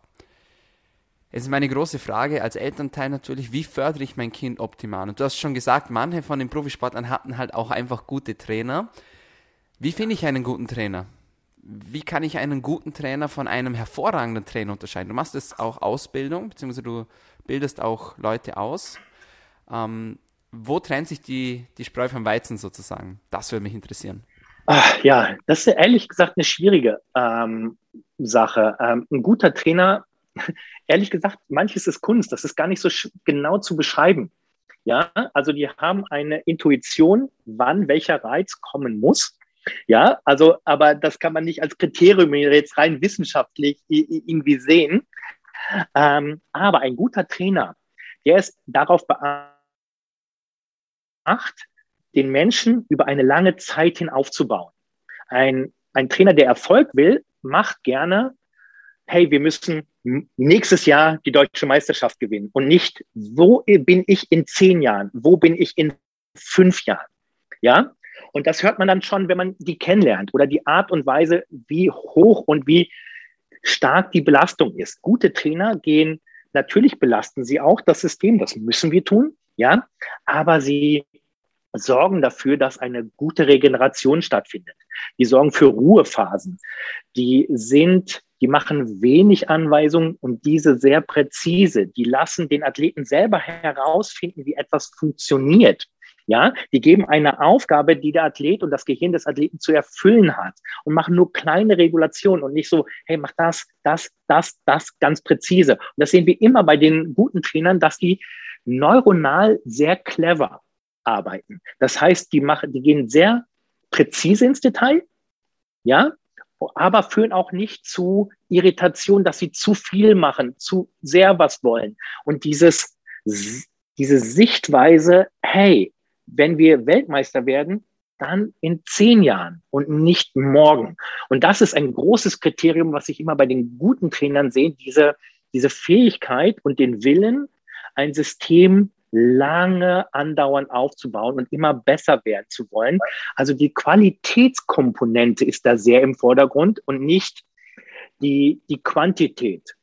Es ist meine große Frage als Elternteil natürlich, wie fördere ich mein Kind optimal? Und du hast schon gesagt, manche von den Profisportlern hatten halt auch einfach gute Trainer. Wie finde ich einen guten Trainer? wie kann ich einen guten Trainer von einem hervorragenden Trainer unterscheiden? Du machst es auch Ausbildung, beziehungsweise du bildest auch Leute aus. Ähm, wo trennt sich die, die Spreu vom Weizen sozusagen? Das würde mich interessieren. Ach, ja, das ist ehrlich gesagt eine schwierige ähm, Sache. Ähm, ein guter Trainer, ehrlich gesagt, manches ist Kunst, das ist gar nicht so genau zu beschreiben. Ja, also die haben eine Intuition, wann welcher Reiz kommen muss. Ja, also, aber das kann man nicht als Kriterium jetzt rein wissenschaftlich irgendwie sehen. Ähm, aber ein guter Trainer, der ist darauf beacht, den Menschen über eine lange Zeit hin aufzubauen. Ein, ein Trainer, der Erfolg will, macht gerne, hey, wir müssen nächstes Jahr die deutsche Meisterschaft gewinnen und nicht, wo bin ich in zehn Jahren, wo bin ich in fünf Jahren. Ja, und das hört man dann schon, wenn man die kennenlernt oder die Art und Weise, wie hoch und wie stark die Belastung ist. Gute Trainer gehen, natürlich belasten sie auch das System, das müssen wir tun, ja, aber sie sorgen dafür, dass eine gute Regeneration stattfindet. Die sorgen für Ruhephasen. Die sind, die machen wenig Anweisungen und diese sehr präzise. Die lassen den Athleten selber herausfinden, wie etwas funktioniert. Ja, die geben eine Aufgabe, die der Athlet und das Gehirn des Athleten zu erfüllen hat und machen nur kleine Regulationen und nicht so, hey, mach das, das, das, das ganz präzise. Und das sehen wir immer bei den guten Trainern, dass die neuronal sehr clever arbeiten. Das heißt, die machen, die gehen sehr präzise ins Detail, ja, aber führen auch nicht zu Irritation, dass sie zu viel machen, zu sehr was wollen. Und dieses, diese Sichtweise, hey, wenn wir Weltmeister werden, dann in zehn Jahren und nicht morgen. Und das ist ein großes Kriterium, was ich immer bei den guten Trainern sehe, diese, diese Fähigkeit und den Willen, ein System lange andauernd aufzubauen und immer besser werden zu wollen. Also die Qualitätskomponente ist da sehr im Vordergrund und nicht die, die Quantität.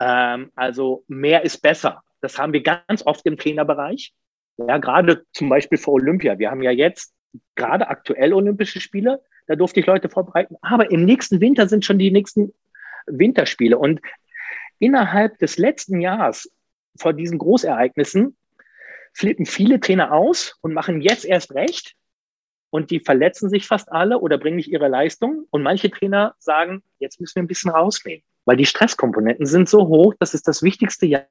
Ähm, also mehr ist besser. Das haben wir ganz oft im Trainerbereich. Ja, gerade zum Beispiel für Olympia. Wir haben ja jetzt gerade aktuell Olympische Spiele. Da durfte ich Leute vorbereiten. Aber im nächsten Winter sind schon die nächsten Winterspiele. Und innerhalb des letzten Jahres vor diesen Großereignissen flippen viele Trainer aus und machen jetzt erst recht. Und die verletzen sich fast alle oder bringen nicht ihre Leistung. Und manche Trainer sagen, jetzt müssen wir ein bisschen rausnehmen, weil die Stresskomponenten sind so hoch, das ist das wichtigste Jahr.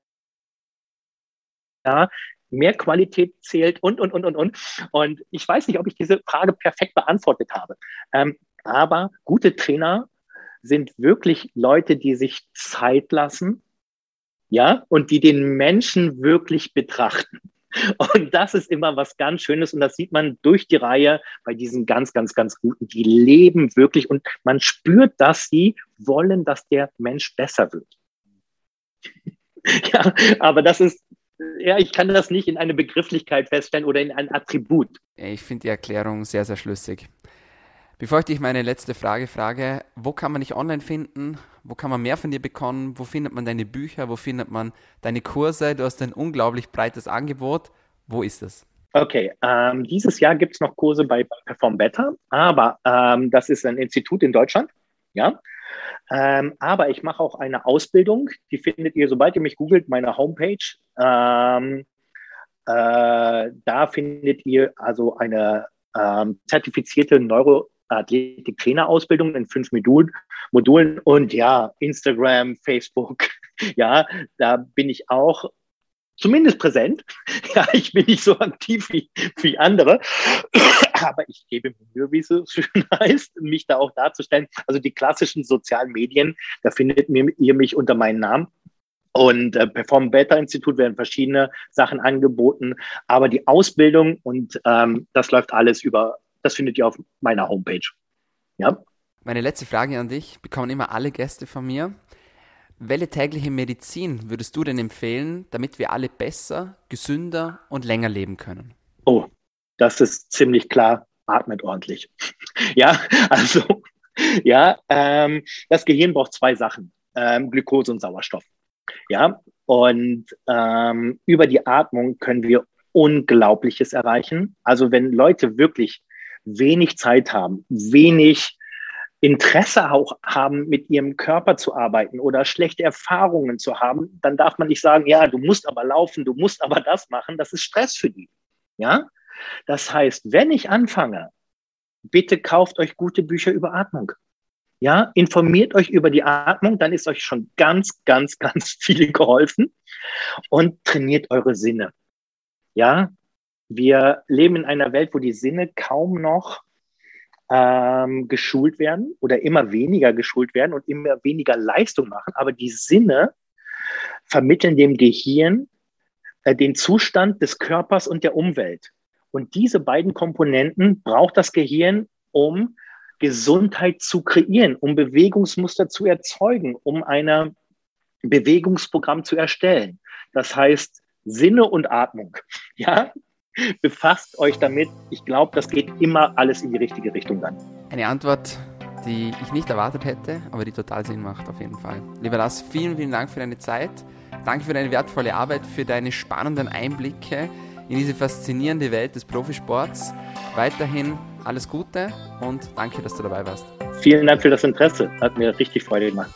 Ja, mehr Qualität zählt und, und, und, und, und. Und ich weiß nicht, ob ich diese Frage perfekt beantwortet habe. Ähm, aber gute Trainer sind wirklich Leute, die sich Zeit lassen, ja, und die den Menschen wirklich betrachten. Und das ist immer was ganz Schönes und das sieht man durch die Reihe bei diesen ganz, ganz, ganz Guten. Die leben wirklich und man spürt, dass sie wollen, dass der Mensch besser wird. ja, aber das ist, ja, ich kann das nicht in eine Begrifflichkeit feststellen oder in ein Attribut. Ich finde die Erklärung sehr, sehr schlüssig. Bevor ich dich meine letzte Frage frage, wo kann man dich online finden? Wo kann man mehr von dir bekommen? Wo findet man deine Bücher? Wo findet man deine Kurse? Du hast ein unglaublich breites Angebot. Wo ist es? Okay, ähm, dieses Jahr gibt es noch Kurse bei Perform Better, aber ähm, das ist ein Institut in Deutschland. Ja, ähm, aber ich mache auch eine Ausbildung, die findet ihr, sobald ihr mich googelt, meine Homepage. Ähm, äh, da findet ihr also eine ähm, zertifizierte Neuro Athletik-Trainerausbildung in fünf Modulen, Modulen und ja, Instagram, Facebook, ja, da bin ich auch zumindest präsent. Ja, ich bin nicht so aktiv wie, wie andere, aber ich gebe mir Mühe, wie es so schön heißt, mich da auch darzustellen. Also die klassischen sozialen Medien, da findet ihr mich unter meinem Namen. Und äh, Perform Beta Institut werden verschiedene Sachen angeboten, aber die Ausbildung und ähm, das läuft alles über das findet ihr auf meiner Homepage. Ja. Meine letzte Frage an dich bekommen immer alle Gäste von mir. Welche tägliche Medizin würdest du denn empfehlen, damit wir alle besser, gesünder und länger leben können? Oh, das ist ziemlich klar. Atmet ordentlich. ja, also, ja, ähm, das Gehirn braucht zwei Sachen: ähm, Glukose und Sauerstoff. Ja, und ähm, über die Atmung können wir Unglaubliches erreichen. Also, wenn Leute wirklich wenig Zeit haben, wenig Interesse auch haben, mit ihrem Körper zu arbeiten oder schlechte Erfahrungen zu haben, dann darf man nicht sagen, ja, du musst aber laufen, du musst aber das machen. Das ist Stress für die. Ja? Das heißt, wenn ich anfange, bitte kauft euch gute Bücher über Atmung. Ja, informiert euch über die Atmung, dann ist euch schon ganz, ganz, ganz viel geholfen und trainiert eure Sinne. Ja, wir leben in einer Welt, wo die Sinne kaum noch ähm, geschult werden oder immer weniger geschult werden und immer weniger Leistung machen. Aber die Sinne vermitteln dem Gehirn äh, den Zustand des Körpers und der Umwelt. Und diese beiden Komponenten braucht das Gehirn, um Gesundheit zu kreieren, um Bewegungsmuster zu erzeugen, um ein Bewegungsprogramm zu erstellen. Das heißt, Sinne und Atmung. Ja, Befasst euch damit. Ich glaube, das geht immer alles in die richtige Richtung dann. Eine Antwort, die ich nicht erwartet hätte, aber die total Sinn macht auf jeden Fall. Lieber Lars, vielen, vielen Dank für deine Zeit. Danke für deine wertvolle Arbeit, für deine spannenden Einblicke in diese faszinierende Welt des Profisports. Weiterhin alles Gute und danke, dass du dabei warst. Vielen Dank für das Interesse. Hat mir richtig Freude gemacht.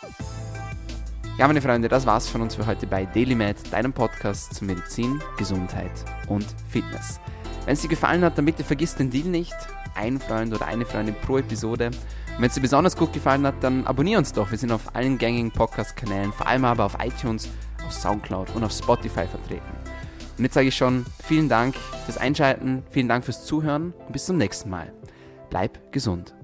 Ja, meine Freunde, das war's von uns für heute bei DailyMed, deinem Podcast zu Medizin, Gesundheit und Fitness. Wenn es dir gefallen hat, dann bitte vergiss den Deal nicht. Ein Freund oder eine Freundin pro Episode. Und wenn es dir besonders gut gefallen hat, dann abonnier uns doch. Wir sind auf allen gängigen Podcast-Kanälen, vor allem aber auf iTunes, auf Soundcloud und auf Spotify vertreten. Und jetzt sage ich schon vielen Dank fürs Einschalten, vielen Dank fürs Zuhören und bis zum nächsten Mal. Bleib gesund.